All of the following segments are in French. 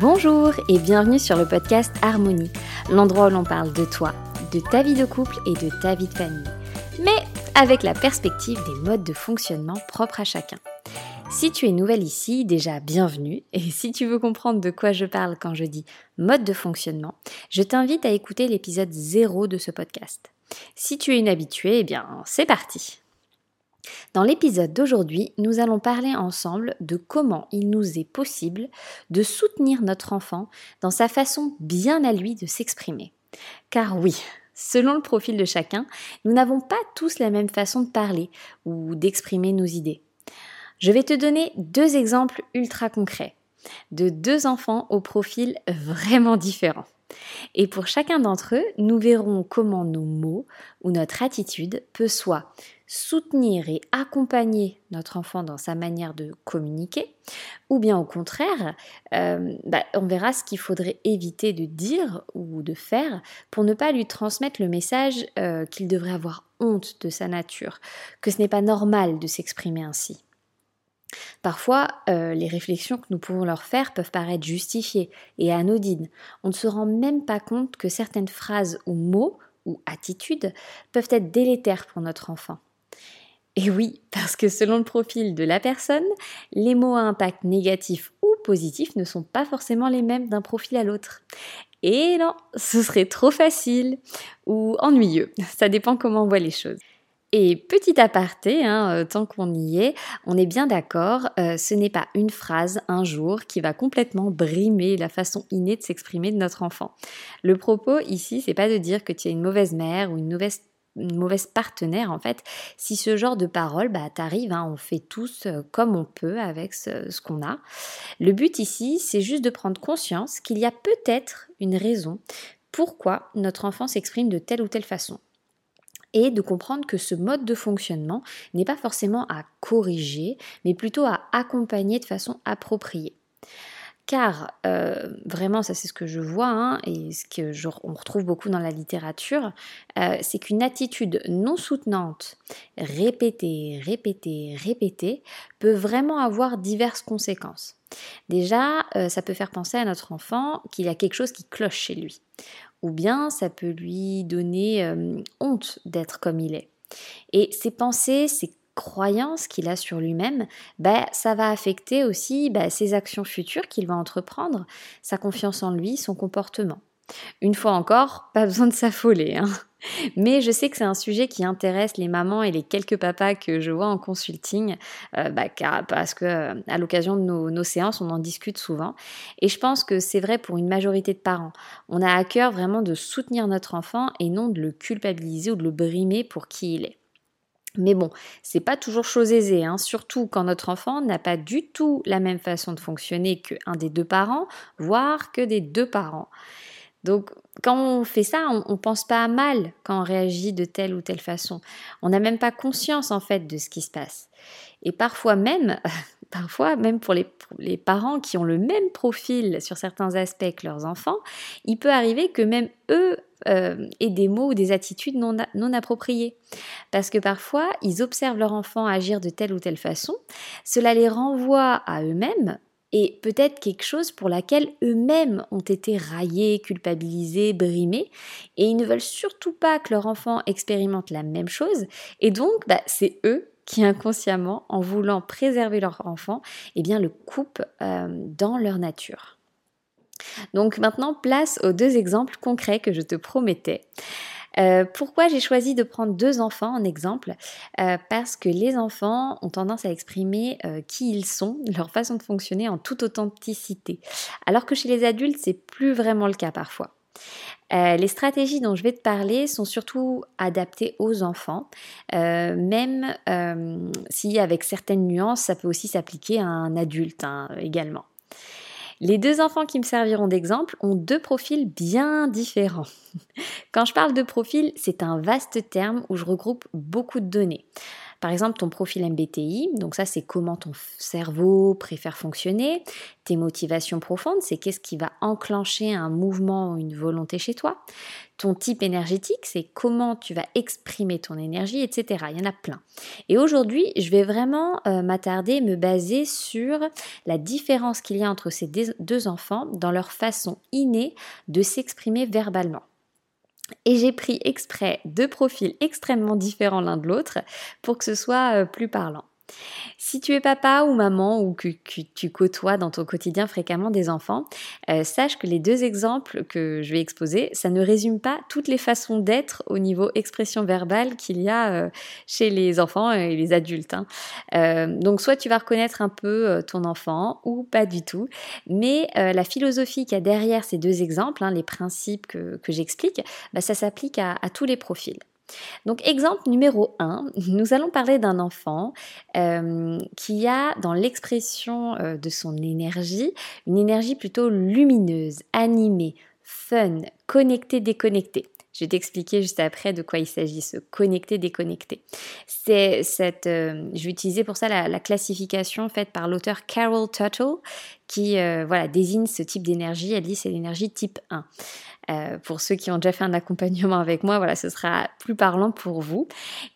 Bonjour et bienvenue sur le podcast Harmonie, l'endroit où l'on parle de toi, de ta vie de couple et de ta vie de famille, mais avec la perspective des modes de fonctionnement propres à chacun. Si tu es nouvelle ici, déjà bienvenue, et si tu veux comprendre de quoi je parle quand je dis mode de fonctionnement, je t'invite à écouter l'épisode 0 de ce podcast. Si tu es une habituée, eh bien c'est parti dans l'épisode d'aujourd'hui, nous allons parler ensemble de comment il nous est possible de soutenir notre enfant dans sa façon bien à lui de s'exprimer. Car oui, selon le profil de chacun, nous n'avons pas tous la même façon de parler ou d'exprimer nos idées. Je vais te donner deux exemples ultra concrets de deux enfants au profil vraiment différent. Et pour chacun d'entre eux, nous verrons comment nos mots ou notre attitude peut soit soutenir et accompagner notre enfant dans sa manière de communiquer, ou bien au contraire, euh, bah, on verra ce qu'il faudrait éviter de dire ou de faire pour ne pas lui transmettre le message euh, qu'il devrait avoir honte de sa nature, que ce n'est pas normal de s'exprimer ainsi. Parfois, euh, les réflexions que nous pouvons leur faire peuvent paraître justifiées et anodines. On ne se rend même pas compte que certaines phrases ou mots ou attitudes peuvent être délétères pour notre enfant. Et oui, parce que selon le profil de la personne, les mots à impact négatif ou positif ne sont pas forcément les mêmes d'un profil à l'autre. Et non, ce serait trop facile ou ennuyeux. Ça dépend comment on voit les choses. Et petit aparté, hein, euh, tant qu'on y est, on est bien d'accord, euh, ce n'est pas une phrase un jour qui va complètement brimer la façon innée de s'exprimer de notre enfant. Le propos ici, c'est pas de dire que tu es une mauvaise mère ou une mauvaise partenaire en fait. Si ce genre de parole bah, t'arrive, hein, on fait tous euh, comme on peut avec ce qu'on a. Le but ici, c'est juste de prendre conscience qu'il y a peut-être une raison pourquoi notre enfant s'exprime de telle ou telle façon et de comprendre que ce mode de fonctionnement n'est pas forcément à corriger, mais plutôt à accompagner de façon appropriée. Car euh, vraiment, ça c'est ce que je vois hein, et ce que on retrouve beaucoup dans la littérature, euh, c'est qu'une attitude non soutenante, répétée, répétée, répétée, peut vraiment avoir diverses conséquences. Déjà, euh, ça peut faire penser à notre enfant qu'il y a quelque chose qui cloche chez lui ou bien ça peut lui donner honte d'être comme il est. Et ses pensées, ses croyances qu'il a sur lui-même, bah, ça va affecter aussi bah, ses actions futures qu'il va entreprendre, sa confiance en lui, son comportement. Une fois encore, pas besoin de s'affoler. Hein. Mais je sais que c'est un sujet qui intéresse les mamans et les quelques papas que je vois en consulting, euh, bah, parce que euh, à l'occasion de nos, séances, on en discute souvent. Et je pense que c'est vrai pour une majorité de parents. On a à cœur vraiment de soutenir notre enfant et non de le culpabiliser ou de le brimer pour qui il est. Mais bon, c'est pas toujours chose aisée, hein, surtout quand notre enfant n'a pas du tout la même façon de fonctionner qu'un des deux parents, voire que des deux parents. Donc, quand on fait ça, on ne pense pas à mal quand on réagit de telle ou telle façon. On n'a même pas conscience, en fait, de ce qui se passe. Et parfois même, parfois même pour les, parents qui ont le même profil sur certains aspects que leurs enfants, il peut arriver que même eux euh, aient des mots ou des attitudes non, non appropriées. Parce que parfois, ils observent leur enfant agir de telle ou telle façon, cela les renvoie à eux-mêmes et peut-être quelque chose pour laquelle eux-mêmes ont été raillés, culpabilisés, brimés, et ils ne veulent surtout pas que leur enfant expérimente la même chose, et donc bah, c'est eux qui inconsciemment, en voulant préserver leur enfant, eh bien le coupent euh, dans leur nature. Donc maintenant, place aux deux exemples concrets que je te promettais. Euh, pourquoi j'ai choisi de prendre deux enfants en exemple? Euh, Parce que les enfants ont tendance à exprimer euh, qui ils sont, leur façon de fonctionner en toute authenticité. Alors que chez les adultes, c'est plus vraiment le cas parfois. les stratégies dont je vais te parler sont surtout adaptées aux enfants, même si avec certaines nuances, ça peut aussi s'appliquer à un adulte hein, également. Les deux enfants qui me serviront d'exemple ont deux profils bien différents. Quand je parle de profil, c'est un vaste terme où je regroupe beaucoup de données. Par exemple, ton profil MBTI, donc ça c'est comment ton cerveau préfère fonctionner, tes motivations profondes, c'est qu'est-ce qui va enclencher un mouvement ou une volonté chez toi. Ton type énergétique, c'est comment tu vas exprimer ton énergie, etc. Il y en a plein. Et aujourd'hui, je vais vraiment euh, m'attarder, me baser sur la différence qu'il y a entre ces deux enfants dans leur façon innée de s'exprimer verbalement. Et j'ai pris exprès deux profils extrêmement différents l'un de l'autre pour que ce soit euh, plus parlant. Si tu es papa ou maman ou que, tu côtoies dans ton quotidien fréquemment des enfants, euh, sache que les deux exemples que je vais exposer, ça ne résume pas toutes les façons d'être au niveau expression verbale qu'il y a euh, chez les enfants et les adultes. Hein. Euh, donc soit tu vas reconnaître un peu ton enfant ou pas du tout, mais la philosophie qu'il y a derrière ces deux exemples, hein, les principes que, j'explique, bah, ça s'applique à tous les profils. Donc exemple numéro 1, nous allons parler d'un enfant euh, qui a dans l'expression euh, de son énergie une énergie plutôt lumineuse, animée, fun, connectée, déconnectée. Je vais t'expliquer juste après de quoi il s'agit, ce connecté déconnecté. C'est cette, euh, je vais utiliser pour ça la, classification faite par l'auteur Carol Tuttle qui voilà désigne ce type d'énergie. Elle dit c'est l'énergie type 1. Euh, pour ceux qui ont déjà fait un accompagnement avec moi, voilà, ce sera plus parlant pour vous.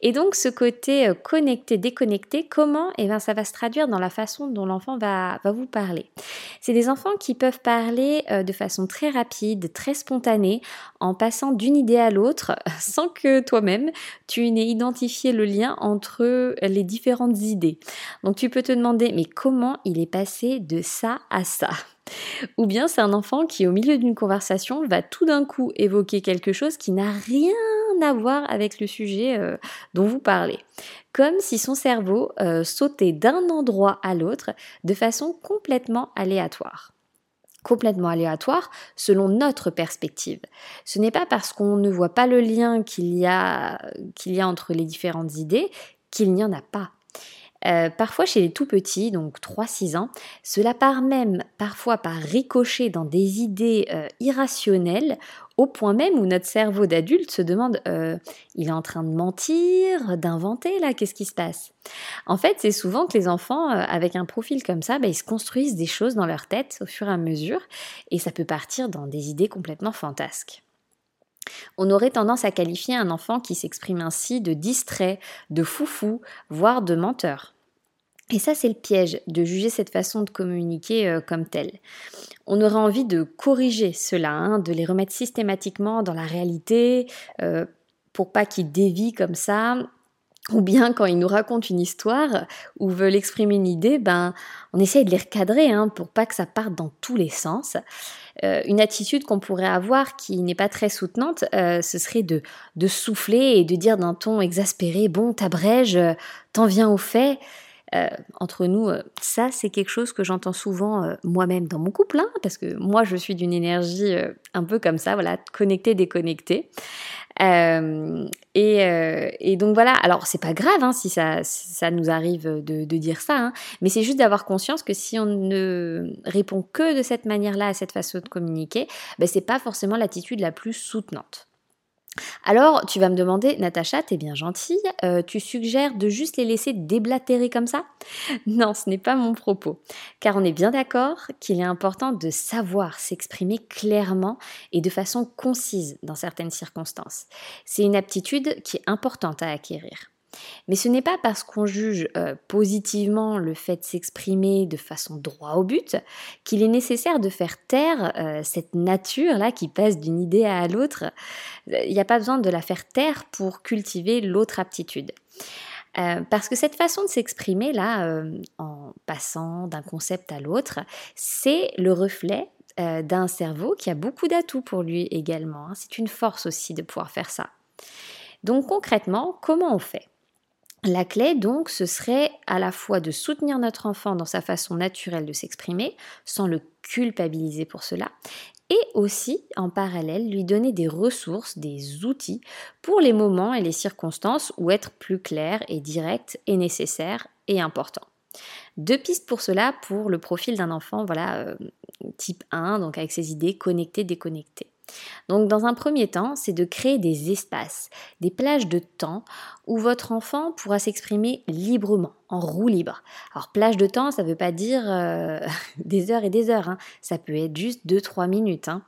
Et donc ce côté euh, connecté, déconnecté, comment Eh bien, ça va se traduire dans la façon dont l'enfant va, va vous parler? C'est des enfants qui peuvent parler euh, de façon très rapide, très spontanée, en passant d'une idée à l'autre, sans que toi-même tu n'aies identifié le lien entre les différentes idées. Donc tu peux te demander, mais comment il est passé de ça à ça? Ou bien c'est un enfant qui, au milieu d'une conversation, va tout d'un coup évoquer quelque chose qui n'a rien à voir avec le sujet euh, dont vous parlez. Comme si son cerveau euh, sautait d'un endroit à l'autre de façon complètement aléatoire complètement aléatoire selon notre perspective. Ce n'est pas parce qu'on ne voit pas le lien qu'il y a, qu'il y a entre les différentes idées qu'il n'y en a pas. Euh, parfois chez les tout petits, donc 3-6 ans, cela part même parfois par ricocher dans des idées euh, irrationnelles au point même où notre cerveau d'adulte se demande euh, il est en train de mentir, d'inventer là, qu'est-ce qui se passe? En fait, c'est souvent que les enfants avec un profil comme ça, bah, ils se construisent des choses dans leur tête au fur et à mesure et ça peut partir dans des idées complètement fantasques. On aurait tendance à qualifier un enfant qui s'exprime ainsi de distrait, de foufou, voire de menteur. Et ça, c'est le piège de juger cette façon de communiquer euh, comme telle. On aurait envie de corriger cela, hein, de les remettre systématiquement dans la réalité, euh, pour pas qu'ils dévient comme ça. Ou bien quand ils nous racontent une histoire ou veulent exprimer une idée, ben on essaye de les recadrer hein, pour pas que ça parte dans tous les sens. Euh, une attitude qu'on pourrait avoir qui n'est pas très soutenante, ce serait de, de souffler et de dire d'un ton exaspéré, bon, t'abrèges, t'en viens au fait. Euh, entre nous, euh, ça c'est quelque chose que j'entends souvent euh, moi-même dans mon couple, hein, parce que moi je suis d'une énergie un peu comme ça, voilà, connectée, déconnectée. Et, donc voilà, alors c'est pas grave hein, si, ça, ça nous arrive de, dire ça, hein, mais c'est juste d'avoir conscience que si on ne répond que de cette manière-là à cette façon de communiquer, ben, c'est pas forcément l'attitude la plus soutenante. Alors, tu vas me demander, Natacha, t'es bien gentille, euh, tu suggères de juste les laisser déblatérer comme ça? Non, ce n'est pas mon propos, car on est bien d'accord qu'il est important de savoir s'exprimer clairement et de façon concise dans certaines circonstances. C'est une aptitude qui est importante à acquérir. Mais ce n'est pas parce qu'on juge euh, positivement le fait de s'exprimer de façon droit au but qu'il est nécessaire de faire taire euh, cette nature-là qui passe d'une idée à l'autre. Il n'y a pas besoin de la faire taire pour cultiver l'autre aptitude. Euh, parce que cette façon de s'exprimer là, en passant d'un concept à l'autre, c'est le reflet d'un cerveau qui a beaucoup d'atouts pour lui également. Hein. C'est une force aussi de pouvoir faire ça. Donc concrètement, comment on fait? La clé, donc, ce serait à la fois de soutenir notre enfant dans sa façon naturelle de s'exprimer, sans le culpabiliser pour cela, et aussi, en parallèle, lui donner des ressources, des outils pour les moments et les circonstances où être plus clair et direct est nécessaire et important. Deux pistes pour cela pour le profil d'un enfant, voilà, euh, type 1, donc avec ses idées connectées, déconnectées. Donc dans un premier temps, c'est de créer des espaces, des plages de temps où votre enfant pourra s'exprimer librement, en roue libre. Alors plage de temps, ça ne veut pas dire euh, des heures et des heures, hein. ça peut être juste 2-3 minutes. Hein.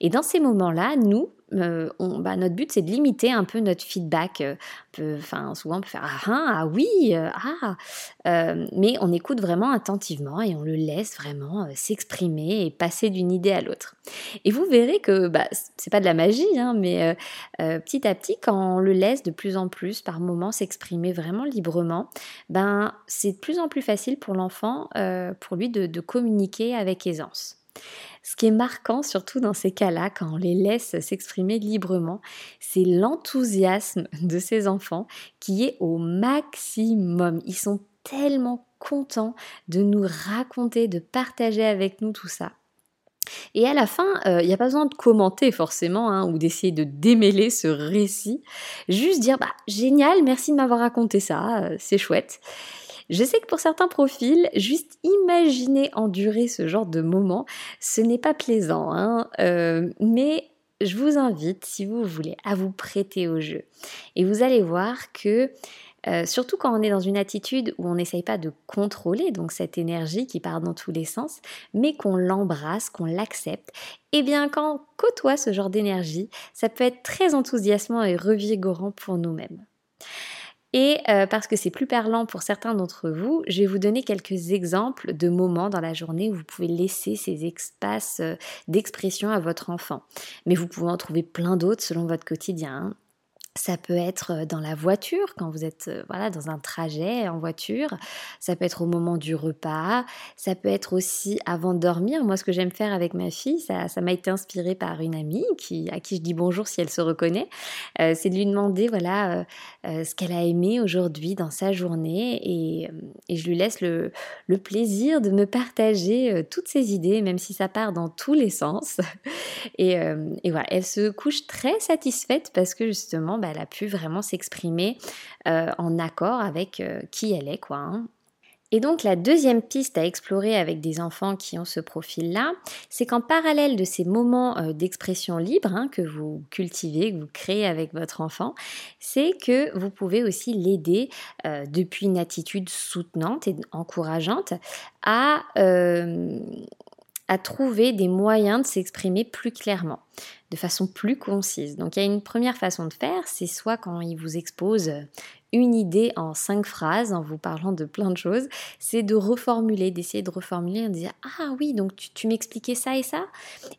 Et dans ces moments-là, nous, euh, bah, notre but c'est de limiter un peu notre feedback. Euh, souvent on peut faire ah, hein, ah oui, ah, mais on écoute vraiment attentivement et on le laisse vraiment s'exprimer et passer d'une idée à l'autre. Et vous verrez que bah, c'est pas de la magie, mais petit à petit, quand on le laisse de plus en plus par moment s'exprimer vraiment librement, ben c'est de plus en plus facile pour l'enfant, euh, pour lui de, communiquer avec aisance. Ce qui est marquant, surtout dans ces cas-là, quand on les laisse s'exprimer librement, c'est l'enthousiasme de ces enfants qui est au maximum. Ils sont tellement contents de nous raconter, de partager avec nous tout ça. Et à la fin, euh, il n'y a pas besoin de commenter forcément hein, ou d'essayer de démêler ce récit. Juste dire bah génial, merci de m'avoir raconté ça, euh, c'est chouette. Je sais que pour certains profils, juste imaginer endurer ce genre de moment, ce n'est pas plaisant, hein, euh, mais je vous invite, si vous voulez, à vous prêter au jeu. Et vous allez voir que euh, surtout quand on est dans une attitude où on n'essaye pas de contrôler donc cette énergie qui part dans tous les sens, mais qu'on l'embrasse, qu'on l'accepte, et eh bien quand on côtoie ce genre d'énergie, ça peut être très enthousiasmant et revigorant pour nous-mêmes. Et euh, parce que c'est plus parlant pour certains d'entre vous, je vais vous donner quelques exemples de moments dans la journée où vous pouvez laisser ces espaces euh, d'expression à votre enfant. Mais vous pouvez en trouver plein d'autres selon votre quotidien. Ça peut être dans la voiture, quand vous êtes voilà, dans un trajet en voiture. Ça peut être au moment du repas. Ça peut être aussi avant de dormir. Moi, ce que j'aime faire avec ma fille, ça, m'a été inspiré par une amie à qui je dis bonjour si elle se reconnaît. c'est de lui demander voilà, ce qu'elle a aimé aujourd'hui dans sa journée. Et, et je lui laisse le, le, plaisir de me partager toutes ses idées, même si ça part dans tous les sens. Et, et voilà, elle se couche très satisfaite parce que justement, bah, elle a pu vraiment s'exprimer euh, en accord avec euh, qui elle est, quoi. Hein. Et donc la deuxième piste à explorer avec des enfants qui ont ce profil-là, c'est qu'en parallèle de ces moments euh, d'expression libre hein, que vous cultivez, que vous créez avec votre enfant, c'est que vous pouvez aussi l'aider depuis une attitude soutenante et encourageante à, à trouver des moyens de s'exprimer plus clairement de façon plus concise. Donc il y a une première façon de faire, c'est soit quand il vous expose une idée en cinq phrases en vous parlant de plein de choses, c'est de reformuler, d'essayer de reformuler, en disant ah oui donc tu, m'expliquais ça et ça,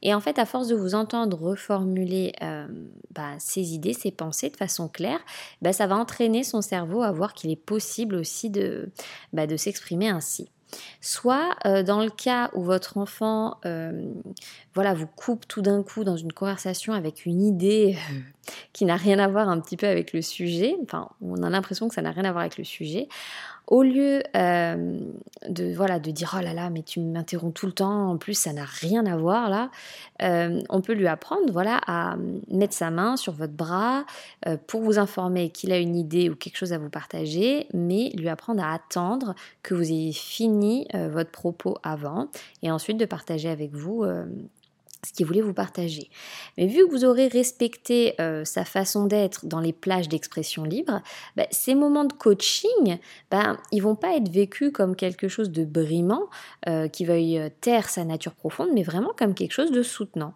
et en fait à force de vous entendre reformuler euh, bah, idées, ces pensées de façon claire, bah, ça va entraîner son cerveau à voir qu'il est possible aussi de, bah, de s'exprimer ainsi. Soit euh, dans le cas où votre enfant euh, voilà, vous coupe tout d'un coup dans une conversation avec une idée euh, qui n'a rien à voir un petit peu avec le sujet, enfin on a l'impression que ça n'a rien à voir avec le sujet, au lieu euh, de, voilà, de dire oh là là, mais tu m'interromps tout le temps, en plus ça n'a rien à voir là, euh, on peut lui apprendre voilà, à mettre sa main sur votre bras euh, pour vous informer qu'il a une idée ou quelque chose à vous partager, mais lui apprendre à attendre que vous ayez fini votre propos avant et ensuite de partager avec vous ce qu'il voulait vous partager. Mais vu que vous aurez respecté euh, sa façon d'être dans les plages d'expression libre, bah, ces moments de coaching, bah, ils vont pas être vécus comme quelque chose de brimant, euh, qui veuille euh, taire sa nature profonde, mais vraiment comme quelque chose de soutenant.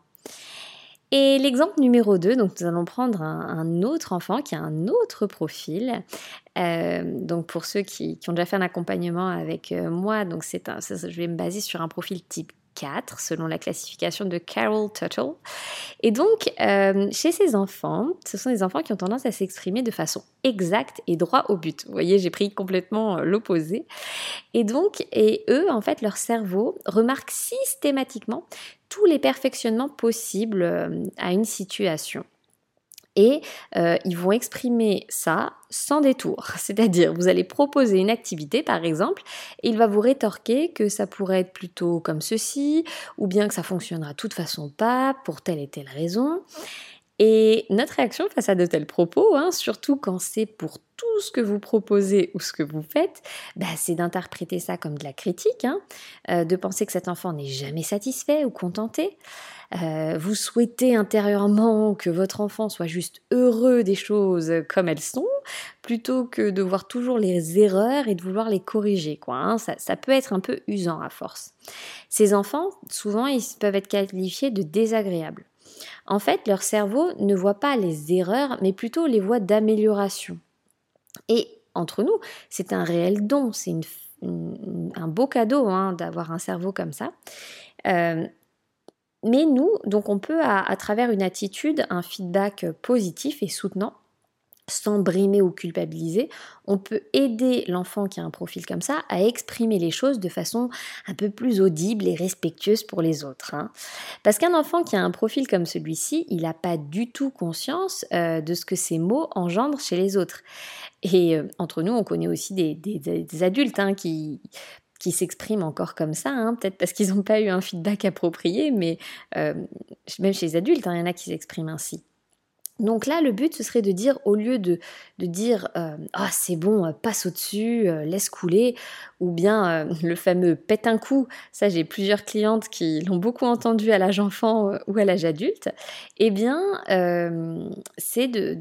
Et l'exemple numéro 2, donc nous allons prendre un, autre enfant qui a un autre profil. donc pour ceux qui, ont déjà fait un accompagnement avec moi, donc c'est je vais me baser sur un profil type 4 selon la classification de Carol Tuttle. Et donc, euh, chez ces enfants, ce sont des enfants qui ont tendance à s'exprimer de façon exacte et droit au but. Vous voyez, j'ai pris complètement euh, l'opposé. Et donc, et eux, en fait, leur cerveau remarque systématiquement tous les perfectionnements possibles euh, à une situation et euh, ils vont exprimer ça sans détour. C'est-à-dire, vous allez proposer une activité, par exemple, et il va vous rétorquer que ça pourrait être plutôt comme ceci, ou bien que ça fonctionnera de toute façon pas, pour telle et telle raison. Et notre réaction face à de tels propos, hein, surtout quand c'est pour tout ce que vous proposez ou ce que vous faites, bah, c'est d'interpréter ça comme de la critique, hein, euh, de penser que cet enfant n'est jamais satisfait ou contenté. Euh, vous souhaitez intérieurement que votre enfant soit juste heureux des choses comme elles sont, plutôt que de voir toujours les erreurs et de vouloir les corriger. Hein. ça peut être un peu usant à force. Ces enfants, souvent, ils peuvent être qualifiés de désagréables. En fait, leur cerveau ne voit pas les erreurs, mais plutôt les voies d'amélioration. Et entre nous, c'est un réel don, c'est un beau cadeau hein, d'avoir un cerveau comme ça. Euh, mais nous, donc on peut, à, travers une attitude, un feedback positif et soutenant, sans brimer ou culpabiliser, on peut aider l'enfant qui a un profil comme ça à exprimer les choses de façon un peu plus audible et respectueuse pour les autres. Hein. Parce qu'un enfant qui a un profil comme celui-ci, il n'a pas du tout conscience euh, de ce que ces mots engendrent chez les autres. Et euh, entre nous, on connaît aussi des, adultes hein, qui qui s'expriment encore comme ça, hein, peut-être parce qu'ils n'ont pas eu un feedback approprié, mais euh, même chez les adultes, il y en a qui s'expriment ainsi. Donc là, le but, ce serait de dire, au lieu de, dire euh, Ah, c'est bon, euh, passe au-dessus, euh, laisse couler, ou bien le fameux pète un coup, ça j'ai plusieurs clientes qui l'ont beaucoup entendu à l'âge enfant ou à l'âge adulte, eh bien, c'est de,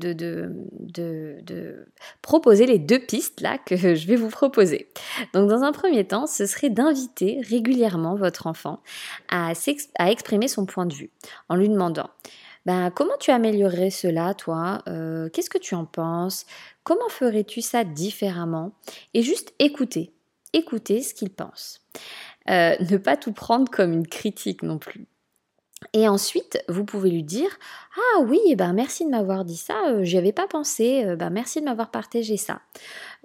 proposer les deux pistes là que je vais vous proposer. Donc, dans un premier temps, ce serait d'inviter régulièrement votre enfant à exprimer son point de vue en lui demandant ben, comment tu améliorerais cela, toi? Euh, Qu'est-ce que tu en penses? Comment ferais-tu ça différemment? Et juste écouter, écouter ce qu'il pense. Euh, ne pas tout prendre comme une critique non plus. Et ensuite, vous pouvez lui dire Ah oui, eh ben merci de m'avoir dit ça, euh, j'y avais pas pensé, ben merci de m'avoir partagé ça.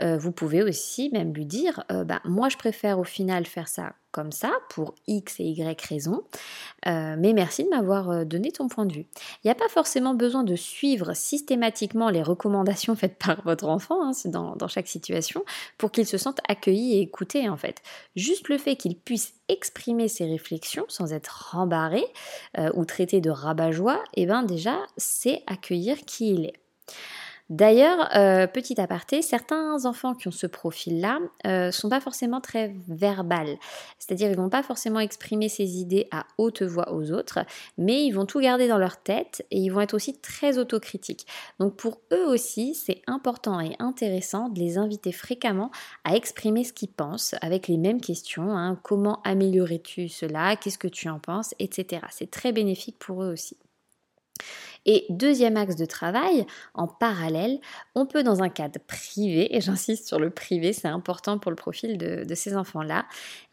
Euh, vous pouvez aussi même lui dire ben, Moi je préfère au final faire ça comme ça pour X et Y raisons, mais merci de m'avoir donné ton point de vue. Il n'y a pas forcément besoin de suivre systématiquement les recommandations faites par votre enfant hein, dans, dans chaque situation pour qu'il se sente accueilli et écouté en fait. Juste le fait qu'il puisse exprimer ses réflexions sans être rembarré ou traité de rabat-joie, et eh ben déjà c'est accueillir qui il est. D'ailleurs, euh, petit aparté, certains enfants qui ont ce profil-là euh, sont pas forcément très verbales, c'est-à-dire ils vont pas forcément exprimer ces idées à haute voix aux autres, mais ils vont tout garder dans leur tête et ils vont être aussi très autocritiques. Donc pour eux aussi, c'est important et intéressant de les inviter fréquemment à exprimer ce qu'ils pensent avec les mêmes questions. Hein. comment améliorerais-tu cela Qu'est-ce que tu en penses Etc. C'est très bénéfique pour eux aussi. Et deuxième axe de travail, en parallèle, on peut dans un cadre privé, et j'insiste sur le privé, c'est important pour le profil de, ces enfants-là,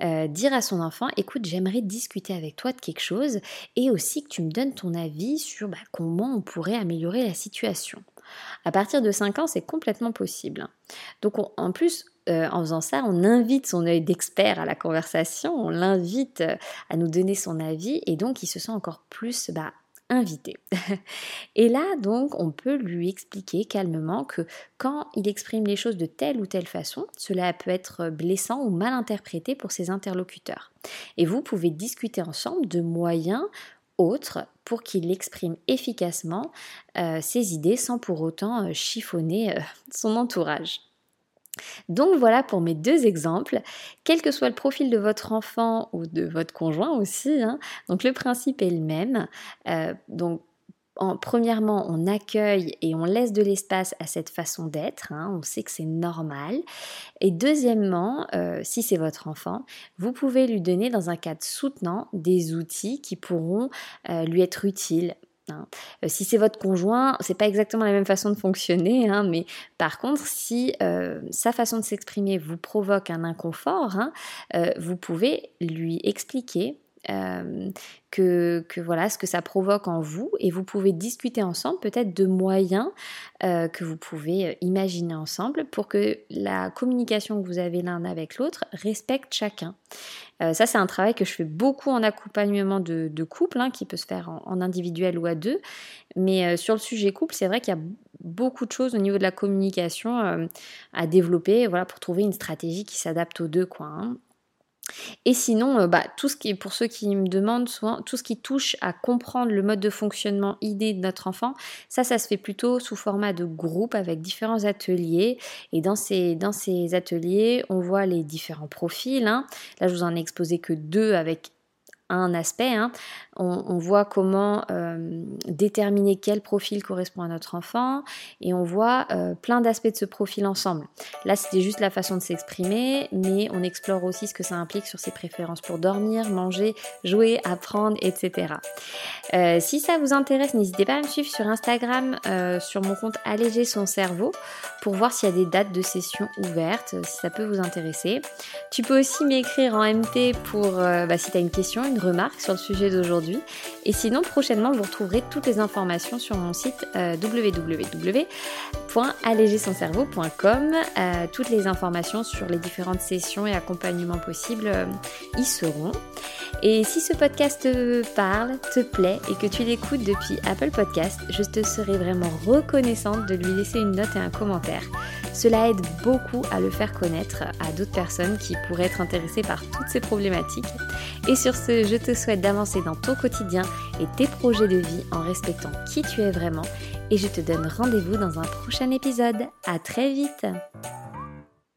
euh, dire à son enfant, écoute, j'aimerais discuter avec toi de quelque chose et aussi que tu me donnes ton avis sur bah, comment on pourrait améliorer la situation. À partir de 5 ans, c'est complètement possible. Donc en plus, euh, en faisant ça, on invite son œil d'expert à la conversation, on l'invite euh, à nous donner son avis et donc il se sent encore plus bah, Et là, donc, on peut lui expliquer calmement que quand il exprime les choses de telle ou telle façon, cela peut être blessant ou mal interprété pour ses interlocuteurs. Et vous pouvez discuter ensemble de moyens autres pour qu'il exprime efficacement euh, ses idées sans pour autant euh, chiffonner euh, son entourage. Donc voilà pour mes deux exemples, quel que soit le profil de votre enfant ou de votre conjoint aussi. Hein. donc le principe est le même. Euh, donc en, premièrement, on accueille et on laisse de l'espace à cette façon d'être. Hein. on sait que c'est normal. Et deuxièmement, euh, si c'est votre enfant, vous pouvez lui donner dans un cadre soutenant des outils qui pourront euh, lui être utiles Hein. Euh, si c'est votre conjoint, c'est pas exactement la même façon de fonctionner, hein, mais par contre, si euh, sa façon de s'exprimer vous provoque un inconfort, hein, euh, vous pouvez lui expliquer que, voilà ce que ça provoque en vous et vous pouvez discuter ensemble peut-être de moyens euh, que vous pouvez euh, imaginer ensemble pour que la communication que vous avez l'un avec l'autre respecte chacun. Euh, ça c'est un travail que je fais beaucoup en accompagnement de, couple hein, qui peut se faire en, individuel ou à deux mais sur le sujet couple c'est vrai qu'il y a beaucoup de choses au niveau de la communication à développer voilà pour trouver une stratégie qui s'adapte aux deux quoi. Hein. Et sinon, euh, bah, tout ce qui, pour ceux qui me demandent souvent, tout ce qui touche à comprendre le mode de fonctionnement idée de notre enfant, ça, ça se fait plutôt sous format de groupe avec différents ateliers. Et dans ces, dans ces ateliers, on voit les différents profils. Hein. Là, je vous en ai exposé que deux avec un aspect. Hein. On, voit comment euh, déterminer quel profil correspond à notre enfant et on voit euh, plein d'aspects de ce profil ensemble. Là, c'était juste la façon de s'exprimer, mais on explore aussi ce que ça implique sur ses préférences pour dormir, manger, jouer, apprendre, etc. Euh, si ça vous intéresse, n'hésitez pas à me suivre sur Instagram, sur mon compte Alléger son cerveau, pour voir s'il y a des dates de session ouvertes, si ça peut vous intéresser. Tu peux aussi m'écrire en MT pour bah, si tu as une question, une remarques sur le sujet d'aujourd'hui. Et sinon, prochainement, vous retrouverez toutes les informations sur mon site euh, www.allégersoncerveau.com. Euh, toutes les informations sur les différentes sessions et accompagnements possibles euh, y seront. Et si ce podcast parle, te plaît et que tu l'écoutes depuis Apple Podcast, je te serai vraiment reconnaissante de lui laisser une note et un commentaire. Cela aide beaucoup à le faire connaître à d'autres personnes qui pourraient être intéressées par toutes ces problématiques. Et sur ce, je te souhaite d'avancer dans ton quotidien et tes projets de vie en respectant qui tu es vraiment. Et je te donne rendez-vous dans un prochain épisode. À très vite!